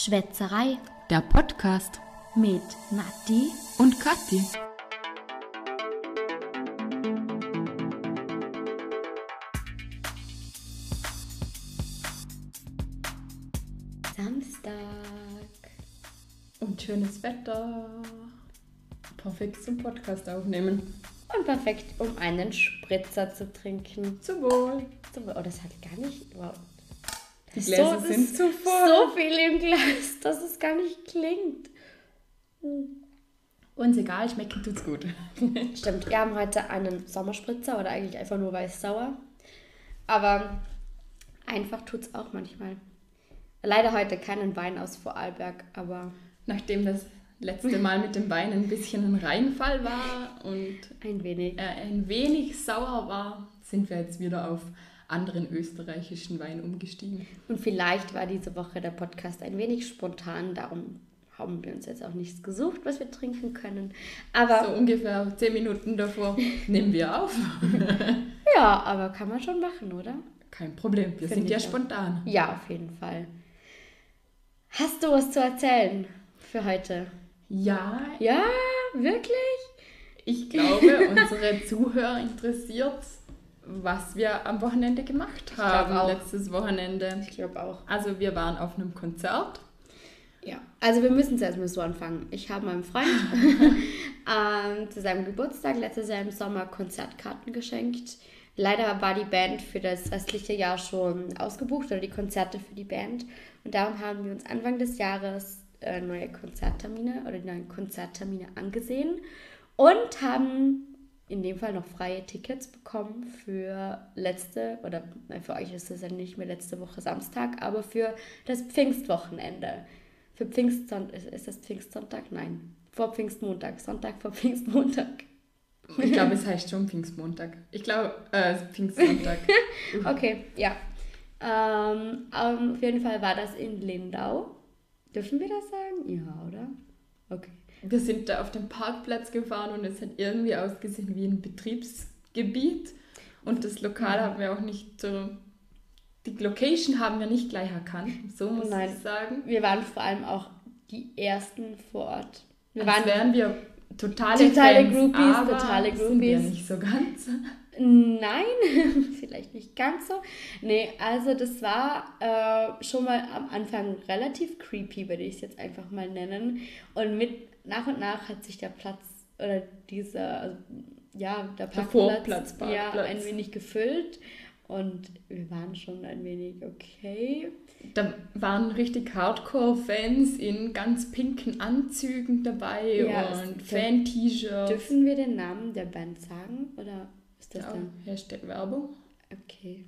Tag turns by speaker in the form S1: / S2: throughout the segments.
S1: Schwätzerei
S2: Der Podcast
S1: mit Nati
S2: und Kathi.
S1: Samstag.
S2: Und schönes Wetter. Perfekt zum Podcast aufnehmen.
S1: Und perfekt, um einen Spritzer zu trinken.
S2: Zum Wohl.
S1: So, Oh, das hat gar nicht. Wow.
S2: Die Gläser
S1: das
S2: sind zu voll.
S1: So viel im Glas, dass es gar nicht klingt.
S2: Uns egal, schmecken tut's gut.
S1: Stimmt, wir haben heute einen Sommerspritzer oder eigentlich einfach nur weiß-sauer. Aber einfach tut es auch manchmal. Leider heute keinen Wein aus Vorarlberg, aber
S2: Nachdem das letzte Mal mit dem Wein ein bisschen ein Reinfall war und
S1: ein wenig.
S2: er ein wenig sauer war, sind wir jetzt wieder auf anderen österreichischen Wein umgestiegen.
S1: Und vielleicht war diese Woche der Podcast ein wenig spontan, darum haben wir uns jetzt auch nichts gesucht, was wir trinken können. Aber
S2: So ungefähr zehn Minuten davor nehmen wir auf.
S1: ja, aber kann man schon machen, oder?
S2: Kein Problem, wir
S1: Finde
S2: sind ja
S1: auch.
S2: spontan.
S1: Ja, auf jeden Fall. Hast du was zu erzählen für heute?
S2: Ja,
S1: Ja, wirklich?
S2: ich glaube, unsere Zuhörer interessiert, was wir am Wochenende gemacht haben, letztes Wochenende.
S1: Ich glaube auch.
S2: Also wir waren auf einem Konzert.
S1: Ja, also wir müssen zuerst mal so anfangen. Ich habe meinem Freund ähm, zu seinem Geburtstag letztes Jahr im Sommer Konzertkarten geschenkt. Leider war die Band für das restliche Jahr schon ausgebucht oder die Konzerte für die Band. Und darum haben wir uns Anfang des Jahres äh, neue Konzerttermine oder neuen Konzerttermine angesehen und haben in dem Fall noch freie Tickets bekommen für letzte, oder nein, für euch ist es ja nicht mehr letzte Woche Samstag, aber für das Pfingstwochenende. Für Pfingstsonntag, ist, ist das Pfingstsonntag? Nein. Vor Pfingstmontag, Sonntag vor Pfingstmontag.
S2: Ich glaube, es heißt schon Pfingstmontag. Ich glaube, äh, Pfingstsonntag.
S1: Okay, ja. Ähm, auf jeden Fall war das in Lindau. Dürfen wir das sagen? Ja, oder? Okay.
S2: Wir sind da auf dem Parkplatz gefahren und es hat irgendwie ausgesehen wie ein Betriebsgebiet. Und das Lokal haben wir auch nicht so. Die Location haben wir nicht gleich erkannt, so muss
S1: Nein.
S2: ich sagen.
S1: Wir waren vor allem auch die Ersten vor Ort. Wir
S2: Als
S1: waren
S2: wären wir totale,
S1: Totale
S2: Fans,
S1: Groupies,
S2: aber
S1: totale
S2: Sind wir
S1: Groupies.
S2: nicht so ganz.
S1: Nein, vielleicht nicht ganz so. Nee, also das war äh, schon mal am Anfang relativ creepy, würde ich es jetzt einfach mal nennen. Und mit nach und nach hat sich der Platz oder dieser, also, ja, der
S2: Der
S1: Parkplatz,
S2: Vorplatz,
S1: ja, ein wenig gefüllt. Und wir waren schon ein wenig okay.
S2: Da waren richtig Hardcore-Fans in ganz pinken Anzügen dabei
S1: Ja,
S2: und Fan-T-Shirts.
S1: Dürfen wir den Namen der Band sagen? Oder ist das
S2: Ja,
S1: dann?
S2: Hashtag Werbung.
S1: Okay.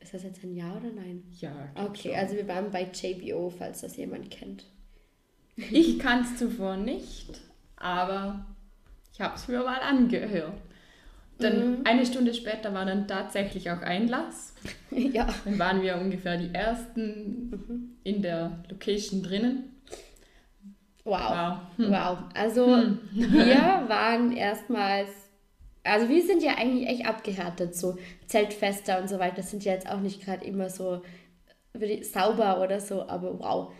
S1: Ist das jetzt ein Ja oder Nein?
S2: Ja,
S1: Okay,
S2: schon.
S1: also wir waren bei JBO, falls das jemand kennt.
S2: Ich kann es zuvor nicht, aber ich habe es mir mal angehört. Dann
S1: Mhm.
S2: eine Stunde später war dann tatsächlich auch Einlass.
S1: ja.
S2: Dann waren wir ungefähr die ersten
S1: Mhm.
S2: in der Location drinnen.
S1: Wow.
S2: Wow. Hm.
S1: Wow. Also wir waren erstmals, also wir sind ja eigentlich echt abgehärtet, so Zeltfester und so weiter. Das sind ja jetzt auch nicht gerade immer so sauber oder so, aber wow.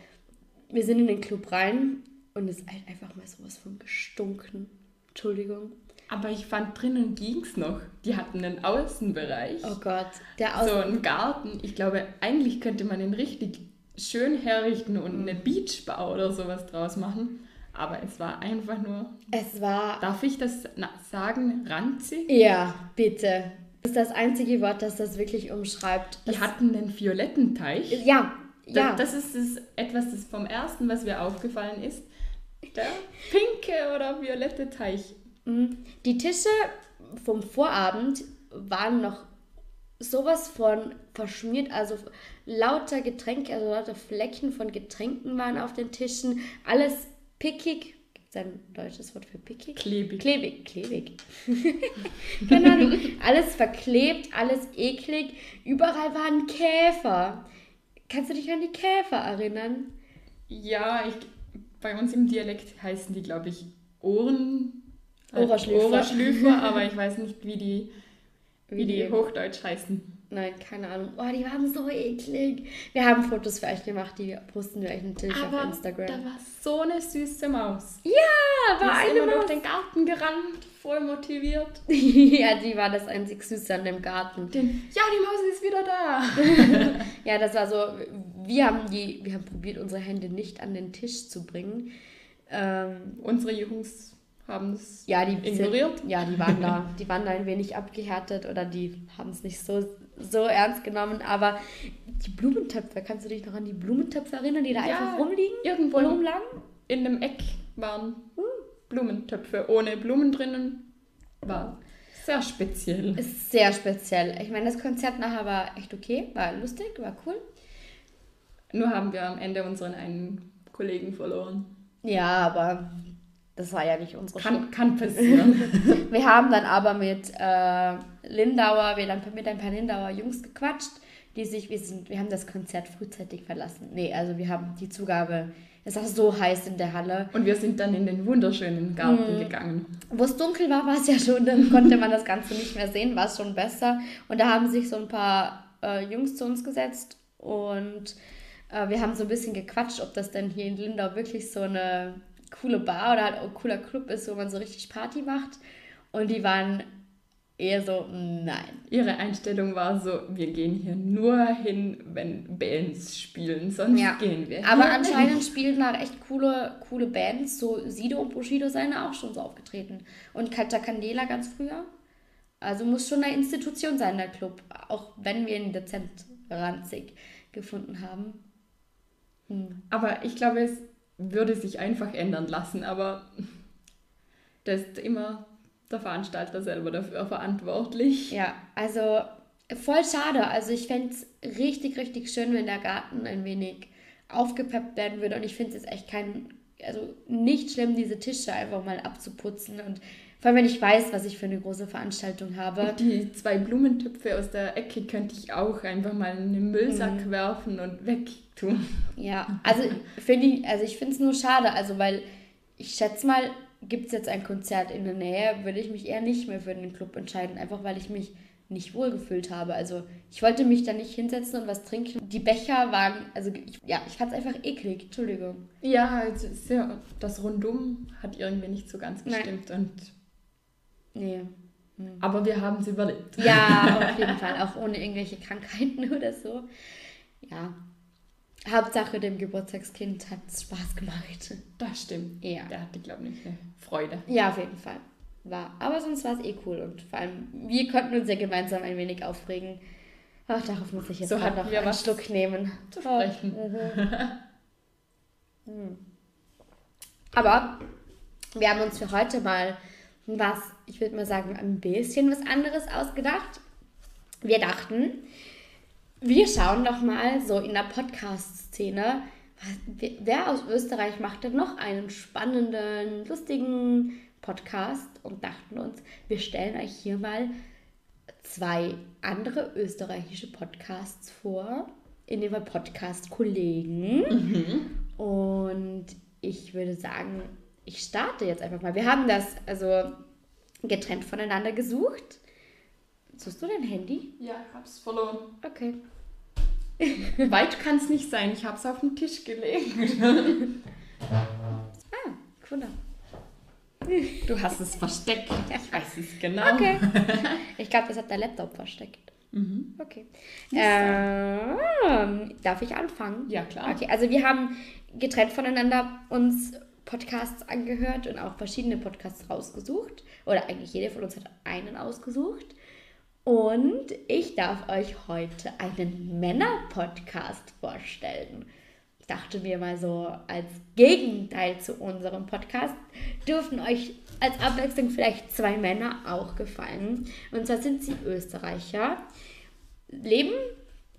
S1: Wir sind in den Club rein und es ist halt einfach mal sowas von gestunken. Entschuldigung.
S2: Aber ich fand drinnen ging es noch. Die hatten einen Außenbereich.
S1: Oh Gott. Der Aus
S2: so einen Garten. Ich glaube, eigentlich könnte man den richtig schön herrichten und
S1: Mhm.
S2: eine Beachbar oder sowas draus machen. Aber es war einfach nur,
S1: es war
S2: darf ich das sagen, ranzig?
S1: Ja, bitte. Das ist das einzige Wort, das das wirklich umschreibt.
S2: Die hatten einen violetten Teich.
S1: ja,
S2: Das,
S1: ja.
S2: das ist das, etwas, das vom ersten, was mir aufgefallen ist. Der pinke oder violette Teich.
S1: Mhm. Die Tische vom Vorabend waren noch sowas von verschmiert, also lauter Getränke, also lauter Flecken von Getränken waren auf den Tischen. Alles pickig. Gibt es ein deutsches Wort für pickig?
S2: Klebig.
S1: Klebig, klebig. Keine Ahnung. Alles verklebt, alles eklig. Überall waren Käfer. Kannst du dich an die Käfer erinnern?
S2: Ja, ich, bei uns im Dialekt heißen die, glaube ich, Ohren.
S1: Ohrerschlüfer.
S2: Ohrerschlüfer, aber ich weiß nicht, wie die, wie die
S1: die-
S2: Hochdeutsch heißen.
S1: Nein, keine Ahnung. Oh, die waren so eklig. Wir haben Fotos für euch gemacht, die posten wir euch natürlich
S2: Aber
S1: auf Instagram.
S2: da war so eine süße Maus.
S1: ja,
S2: Die
S1: war
S2: ist
S1: eine
S2: immer durch
S1: Maus.
S2: den Garten gerannt, voll motiviert.
S1: ja, die war das einzig Süße an dem Garten.
S2: Den, ja, die Maus ist wieder da.
S1: Ja, das war so, wir haben die, wir haben probiert, unsere Hände nicht an den Tisch zu bringen. Ähm,
S2: Unsere Jungs haben es
S1: ja, die
S2: ignoriert.
S1: Sind, ja, die waren da, die waren da ein wenig abgehärtet oder die haben es nicht so, so ernst genommen. Aber die Blumentöpfe, kannst du dich noch an die Blumentöpfe erinnern, die da
S2: Ja,
S1: einfach rumliegen?
S2: Irgendwo
S1: rumlagen?
S2: in einem Eck waren Blumentöpfe ohne Blumen drinnen. War sehr speziell.
S1: Ist sehr speziell. Ich meine, das Konzert nachher war echt okay, war lustig, war cool.
S2: Nur haben wir am Ende unseren einen Kollegen verloren.
S1: Ja, aber das war ja nicht unsere.
S2: Kann, kann passieren.
S1: Wir haben dann aber mit äh, Lindauer, wir haben mit ein paar Lindauer Jungs gequatscht, die sich, wir sind, wir haben das Konzert frühzeitig verlassen. Nee, also wir haben die Zugabe, es war so heiß in der Halle.
S2: Und wir sind dann in den wunderschönen Garten gegangen.
S1: Wo es dunkel war, war es ja schon, dann konnte man das Ganze nicht mehr sehen, war es schon besser. Und da haben sich so ein paar äh, Jungs zu uns gesetzt und äh, wir haben so ein bisschen gequatscht, ob das denn hier in Lindau wirklich so eine coole Bar oder halt ein cooler Club ist, wo man so richtig Party macht. Und die waren eher so, nein.
S2: Ihre Einstellung war so, wir gehen hier nur hin, wenn Bands spielen, sonst
S1: Ja.
S2: gehen wir.
S1: Aber
S2: hier
S1: anscheinend spielen da echt coole, coole Bands. So Sido und Bushido seien da auch schon so aufgetreten. Und Katja Candela ganz früher. Also muss schon eine Institution sein, der Club. Auch wenn wir ihn dezent ranzig gefunden haben. Hm.
S2: Aber ich glaube, es würde sich einfach ändern lassen, aber da ist immer der Veranstalter selber dafür verantwortlich.
S1: Ja, also voll schade. Also ich fände es richtig, richtig schön, wenn der Garten ein wenig aufgepeppt werden würde. Und ich finde es jetzt echt kein, also nicht schlimm, diese Tische einfach mal abzuputzen. Und vor allem, wenn ich weiß, was ich für eine große Veranstaltung habe.
S2: Und die zwei Blumentöpfe aus der Ecke könnte ich auch einfach mal in den Müllsack
S1: Mhm.
S2: werfen und wegtun.
S1: Ja, also finde ich, also ich finde es nur schade, also weil ich schätze mal, gibt es jetzt ein Konzert in der Nähe, würde ich mich eher nicht mehr für den Club entscheiden, einfach weil ich mich nicht wohlgefühlt habe. Also ich wollte mich da nicht hinsetzen und was trinken. Die Becher waren, also ich, ja, ich fand es einfach eklig, Entschuldigung.
S2: Ja, ist ja, das Rundum hat irgendwie nicht so ganz
S1: Nein.
S2: gestimmt. Und,
S1: Nee.
S2: aber wir haben es überlebt.
S1: Ja, auf jeden Fall, auch ohne irgendwelche Krankheiten oder so. Ja. Hauptsache dem Geburtstagskind hat es Spaß gemacht.
S2: Das stimmt.
S1: Ja.
S2: Der hatte, glaube ich, eine Freude.
S1: Ja, auf jeden Fall. War. Aber sonst war es eh cool und vor allem, wir konnten uns ja gemeinsam ein wenig aufregen. Ach, darauf muss ich jetzt
S2: So
S1: noch einen Schluck nehmen.
S2: zu sprechen.
S1: Hm. Aber wir haben uns für heute mal was, ich würde mal sagen, ein bisschen was anderes ausgedacht. Wir dachten, wir schauen doch mal so in der Podcast-Szene, wer aus Österreich macht denn noch einen spannenden, lustigen Podcast und dachten uns, wir stellen euch hier mal zwei andere österreichische Podcasts vor, in dem Fall Podcast-Kollegen. Und ich würde sagen, ich starte jetzt einfach mal. Wir haben das also getrennt voneinander gesucht. Suchst du dein Handy?
S2: Ja, ich hab's verloren.
S1: Okay.
S2: Weit kann es nicht sein. Ich hab's auf den Tisch gelegt.
S1: Ah, cool.
S2: Du hast es versteckt. Ich weiß es genau.
S1: Okay. Ich glaube, das hat der Laptop versteckt.
S2: Mhm.
S1: Okay. Ähm, darf ich anfangen?
S2: Ja, klar.
S1: Okay, also wir haben getrennt voneinander uns Podcasts angehört und auch verschiedene Podcasts rausgesucht. Oder eigentlich jede von uns hat einen ausgesucht. Und ich darf euch heute einen Männer-Podcast vorstellen. Ich dachte mir mal so, als Gegenteil zu unserem Podcast dürfen euch als Abwechslung vielleicht zwei Männer auch gefallen. Und zwar sind sie Österreicher, leben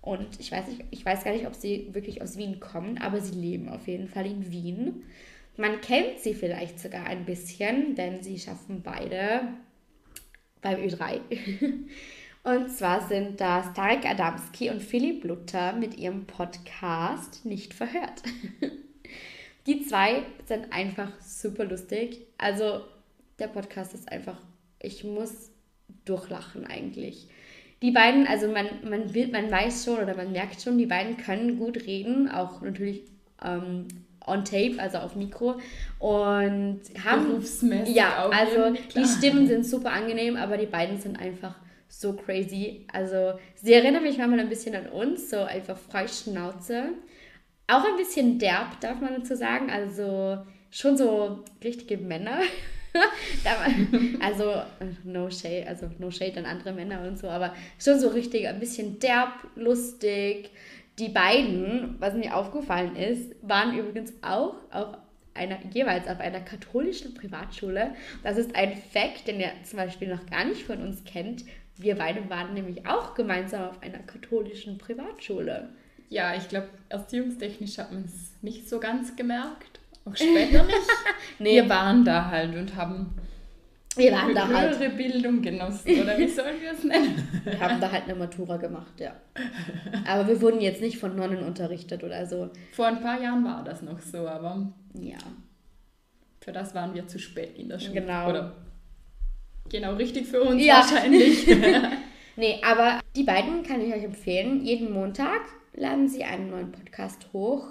S1: und ich weiß nicht, ich weiß gar nicht, ob sie wirklich aus Wien kommen, aber sie leben auf jeden Fall in Wien. Man kennt sie vielleicht sogar ein bisschen, denn sie schaffen beide beim Ö3. Und zwar sind das Tarek Adamski und Philipp Luther mit ihrem Podcast Nicht verhört. Die zwei sind einfach super lustig. Also der Podcast ist einfach, ich muss durchlachen eigentlich. die beiden, also man, man, will, man weiß schon oder man merkt schon, die beiden können gut reden, auch natürlich ähm, on tape, also auf Mikro. Und haben. Berufsmäßig ja, auch also die Stimmen sind super angenehm, aber die beiden sind einfach so crazy. Also sie erinnern mich manchmal ein bisschen an uns, so einfach Freischnauze. Auch ein bisschen derb, darf man dazu sagen. Also schon so richtige Männer. also no shade, also no shade an andere Männer und so, aber schon so richtig ein bisschen derb, lustig. Die beiden, was mir aufgefallen ist, waren übrigens auch auf einer, jeweils auf einer katholischen Privatschule. Das ist ein Fact, den ihr zum Beispiel noch gar nicht von uns kennt. Wir beide waren nämlich auch gemeinsam auf einer katholischen Privatschule.
S2: Ja, ich glaube, erziehungstechnisch hat man es nicht so ganz gemerkt. Auch später nicht. nee. Wir waren da halt und haben wir waren da halt. höhere Bildung genossen, oder wie sollen wir es nennen?
S1: Wir haben da halt eine Matura gemacht, ja. Aber wir wurden jetzt nicht von Nonnen unterrichtet oder so.
S2: Vor ein paar Jahren war das noch so, aber. Ja. Für das waren wir zu spät in der Schule. Genau. Oder genau richtig für uns ja. wahrscheinlich.
S1: nee, aber die beiden kann ich euch empfehlen. Jeden Montag laden sie einen neuen Podcast hoch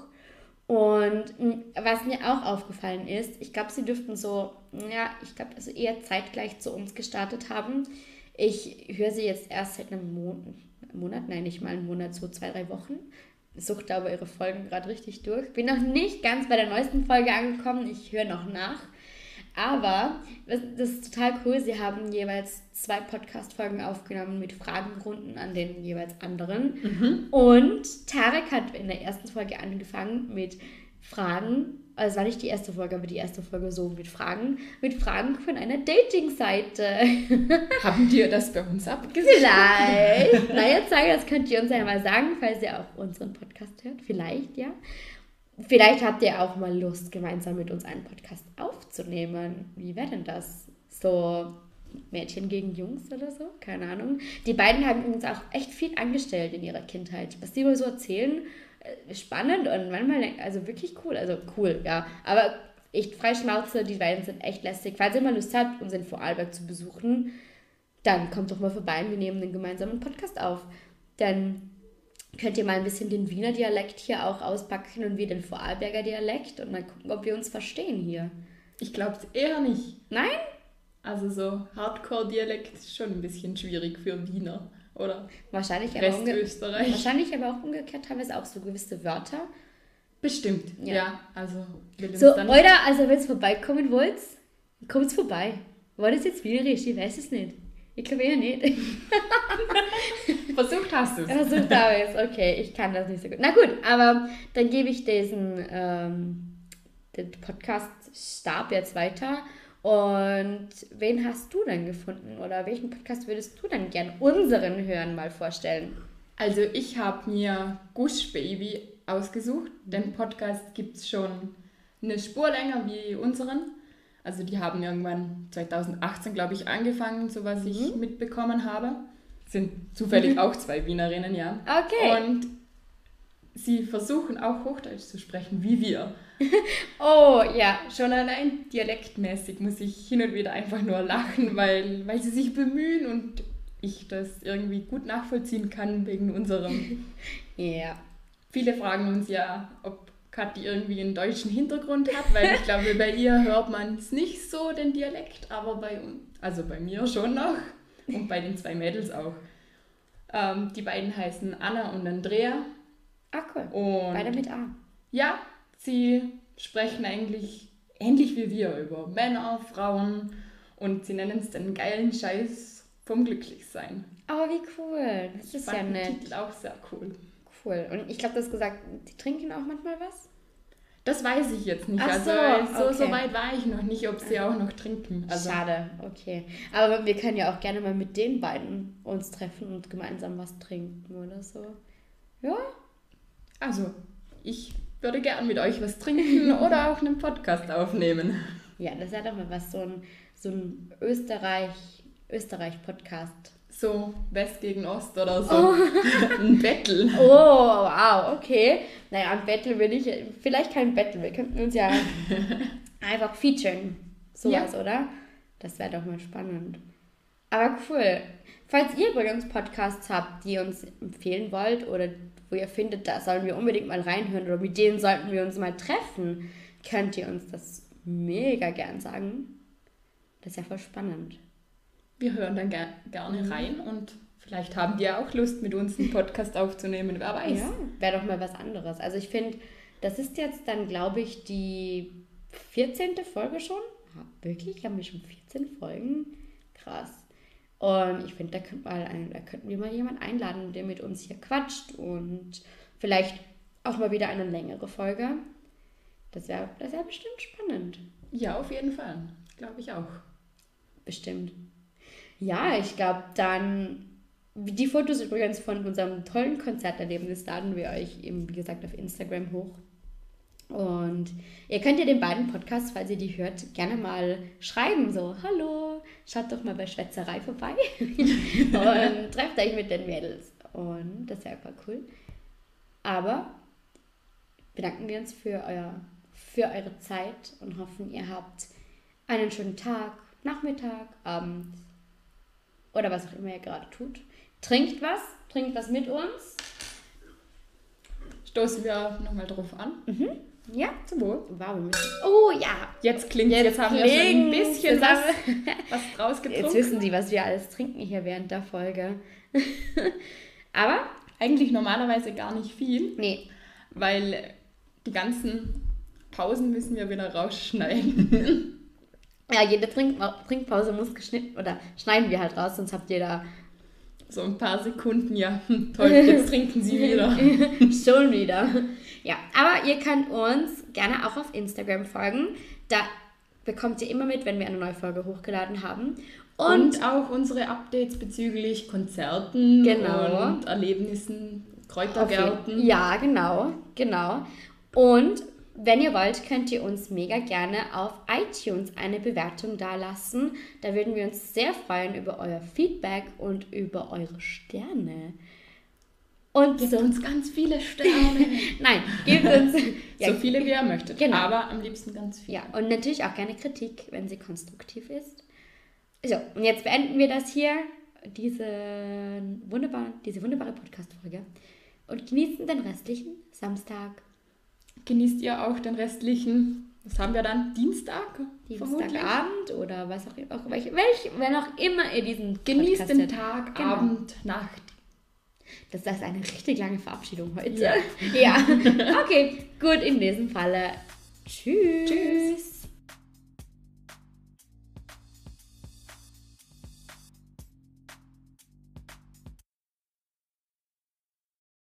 S1: und was mir auch aufgefallen ist, ich glaube, sie dürften so, ja, ich glaube, also eher zeitgleich zu uns gestartet haben. Ich höre sie jetzt erst seit einem Monat, Monat, nein, nicht mal einen Monat, so zwei, drei Wochen. Suchte aber ihre Folgen gerade richtig durch. Bin noch nicht ganz bei der neuesten Folge angekommen. Ich höre noch nach. Aber das ist total cool. Sie haben jeweils zwei Podcast-Folgen aufgenommen mit Fragenrunden an den jeweils anderen. Mhm. Und Tarek hat in der ersten Folge angefangen mit Fragen. Also war nicht die erste Folge, aber die erste Folge so mit Fragen. Mit Fragen von einer Dating-Seite.
S2: Haben die das bei uns abgesehen?
S1: Vielleicht. Na, jetzt sage, das könnt ihr uns ja mal sagen, falls ihr auch unseren Podcast hört. Vielleicht, ja. Vielleicht habt ihr auch mal Lust, gemeinsam mit uns einen Podcast aufzunehmen. Wie wäre denn das? So Mädchen gegen Jungs oder so? Keine Ahnung. Die beiden haben uns auch echt viel angestellt in ihrer Kindheit. Was die mal so erzählen, äh, spannend und manchmal, also wirklich cool. Also cool, ja. Aber echt Freischnauze, die beiden sind echt lästig. Falls ihr mal Lust habt, uns in Vorarlberg zu besuchen, dann kommt doch mal vorbei und wir nehmen einen gemeinsamen Podcast auf. Denn könnt ihr mal ein bisschen den Wiener Dialekt hier auch auspacken und wir den Vorarlberger Dialekt und mal gucken, ob wir uns verstehen hier.
S2: Ich glaube es eher nicht.
S1: Nein?
S2: Also so Hardcore-Dialekt ist schon ein bisschen schwierig für Wiener, oder?
S1: Wahrscheinlich aber, Österreich. wahrscheinlich aber auch umgekehrt teilweise auch so gewisse Wörter.
S2: Bestimmt, ja. ja also
S1: so, oder, also wenn es vorbeikommen wollt, kommt vorbei. War das jetzt wienerisch? Ich weiß es nicht. Ich glaube eher nicht.
S2: Versucht hast du es.
S1: Versucht habe ich es. Okay, ich kann das nicht so gut. Na gut, aber dann gebe ich diesen ähm, den Podcast-Stab jetzt weiter. Und wen hast du denn gefunden oder welchen Podcast würdest du dann gern unseren Hören mal vorstellen?
S2: Also ich habe mir Gush Baby ausgesucht. Den Podcast gibt es schon eine Spur länger wie unseren. Also die haben irgendwann 2018, glaube ich, angefangen, so was mhm. ich mitbekommen habe. Sind zufällig auch zwei Wienerinnen, ja.
S1: Okay.
S2: Und sie versuchen auch Hochdeutsch zu sprechen, wie wir.
S1: oh, ja.
S2: Schon allein dialektmäßig muss ich hin und wieder einfach nur lachen, weil, weil sie sich bemühen und ich das irgendwie gut nachvollziehen kann wegen unserem.
S1: Ja. yeah.
S2: Viele fragen uns ja, ob Kathi irgendwie einen deutschen Hintergrund hat, weil ich glaube, bei ihr hört man es nicht so, den Dialekt, aber bei uns, also bei mir schon noch und bei den zwei Mädels auch. Ähm, die beiden heißen Anna und Andrea.
S1: Ah, cool. Und Beide mit A.
S2: Ja, sie sprechen eigentlich ähnlich wie wir über Männer, Frauen und sie nennen es den geilen Scheiß vom Glücklichsein.
S1: Oh, wie cool. Das ist ja nett.
S2: Titel auch sehr cool.
S1: Cool. Und ich glaube, du hast gesagt, die trinken auch manchmal was?
S2: Das weiß ich jetzt nicht. Ach also so, so, okay. so, weit war ich noch nicht, ob sie auch noch trinken. Also.
S1: Schade, okay. Aber wir können ja auch gerne mal mit den beiden uns treffen und gemeinsam was trinken oder so. Ja?
S2: Also, ich würde gern mit euch was trinken oder auch einen Podcast aufnehmen.
S1: Ja, das ja doch mal was, so ein, so ein Österreich, Österreich-Podcast
S2: so West gegen Ost oder so. Oh. ein Battle.
S1: Oh, wow, okay. Naja, ein Battle will ich, vielleicht kein Battle, wir könnten uns ja einfach featuren. Sowas, ja. oder? Das wäre doch mal spannend. Aber cool. Falls ihr übrigens Podcasts habt, die ihr uns empfehlen wollt oder wo ihr findet, da sollen wir unbedingt mal reinhören oder mit denen sollten wir uns mal treffen, könnt ihr uns das mega gern sagen. Das ist ja voll spannend.
S2: Wir hören dann ger gerne rein und vielleicht haben die ja auch Lust, mit uns einen Podcast aufzunehmen. Wer weiß.
S1: Ja, wäre doch mal was anderes. Also ich finde, das ist jetzt dann, glaube ich, die 14. Folge schon. Ja, wirklich? Haben wir schon 14 Folgen? Krass. Und ich finde, da, könnt da könnten wir mal jemanden einladen, der mit uns hier quatscht und vielleicht auch mal wieder eine längere Folge. Das wäre das wär bestimmt spannend.
S2: Ja, auf jeden Fall. Glaube ich auch.
S1: Bestimmt. Ja, ich glaube, dann die Fotos übrigens von unserem tollen Konzerterlebnis laden wir euch eben, wie gesagt, auf Instagram hoch. Und ihr könnt ja den beiden Podcasts, falls ihr die hört, gerne mal schreiben. So, hallo, schaut doch mal bei Schwätzerei vorbei und trefft euch mit den Mädels. Und das wäre einfach cool. Aber bedanken wir uns für, euer, für eure Zeit und hoffen, ihr habt einen schönen Tag, Nachmittag, Abend oder was auch immer ihr gerade tut. Trinkt was, trinkt was mit uns.
S2: Stoßen wir nochmal drauf an.
S1: Mhm. Ja.
S2: Zum Wohl.
S1: Wow, oh ja.
S2: Jetzt klingt jetzt, jetzt haben wir schon ein bisschen was, was draus getrunken.
S1: Jetzt wissen Sie, was wir alles trinken hier während der Folge. Aber
S2: eigentlich normalerweise gar nicht viel.
S1: Nee.
S2: Weil die ganzen Pausen müssen wir wieder rausschneiden.
S1: ja, jede Trink Trinkpause muss geschnitten oder schneiden wir halt raus, sonst habt ihr da
S2: so ein paar Sekunden, ja, toll, jetzt trinken sie wieder.
S1: Schon wieder. Ja, aber ihr könnt uns gerne auch auf Instagram folgen. Da bekommt ihr immer mit, wenn wir eine neue Folge hochgeladen haben.
S2: Und, und auch unsere Updates bezüglich Konzerten
S1: genau.
S2: und Erlebnissen, Kräutergärten.
S1: Ja, genau, genau. Und wenn ihr wollt, könnt ihr uns mega gerne auf iTunes eine Bewertung dalassen. Da würden wir uns sehr freuen über euer Feedback und über eure Sterne.
S2: Und gebt so, uns ganz viele Sterne.
S1: Nein, gebt uns
S2: ja, so viele wie ihr möchtet. Genau. Aber am liebsten ganz viele.
S1: Ja, und natürlich auch gerne Kritik, wenn sie konstruktiv ist. So, und jetzt beenden wir das hier, diese wunderbare, diese wunderbare Podcast-Folge. Und genießen den restlichen Samstag
S2: genießt ihr auch den restlichen, was haben wir dann, Dienstag?
S1: Dienstagabend oder was auch immer, welch, welch, wenn auch immer ihr diesen
S2: Genießt den Tag, genau. Abend, Nacht.
S1: Das ist eine richtig lange Verabschiedung heute. Ja. ja. Okay, gut, in diesem Falle. Tschüss. Tschüss.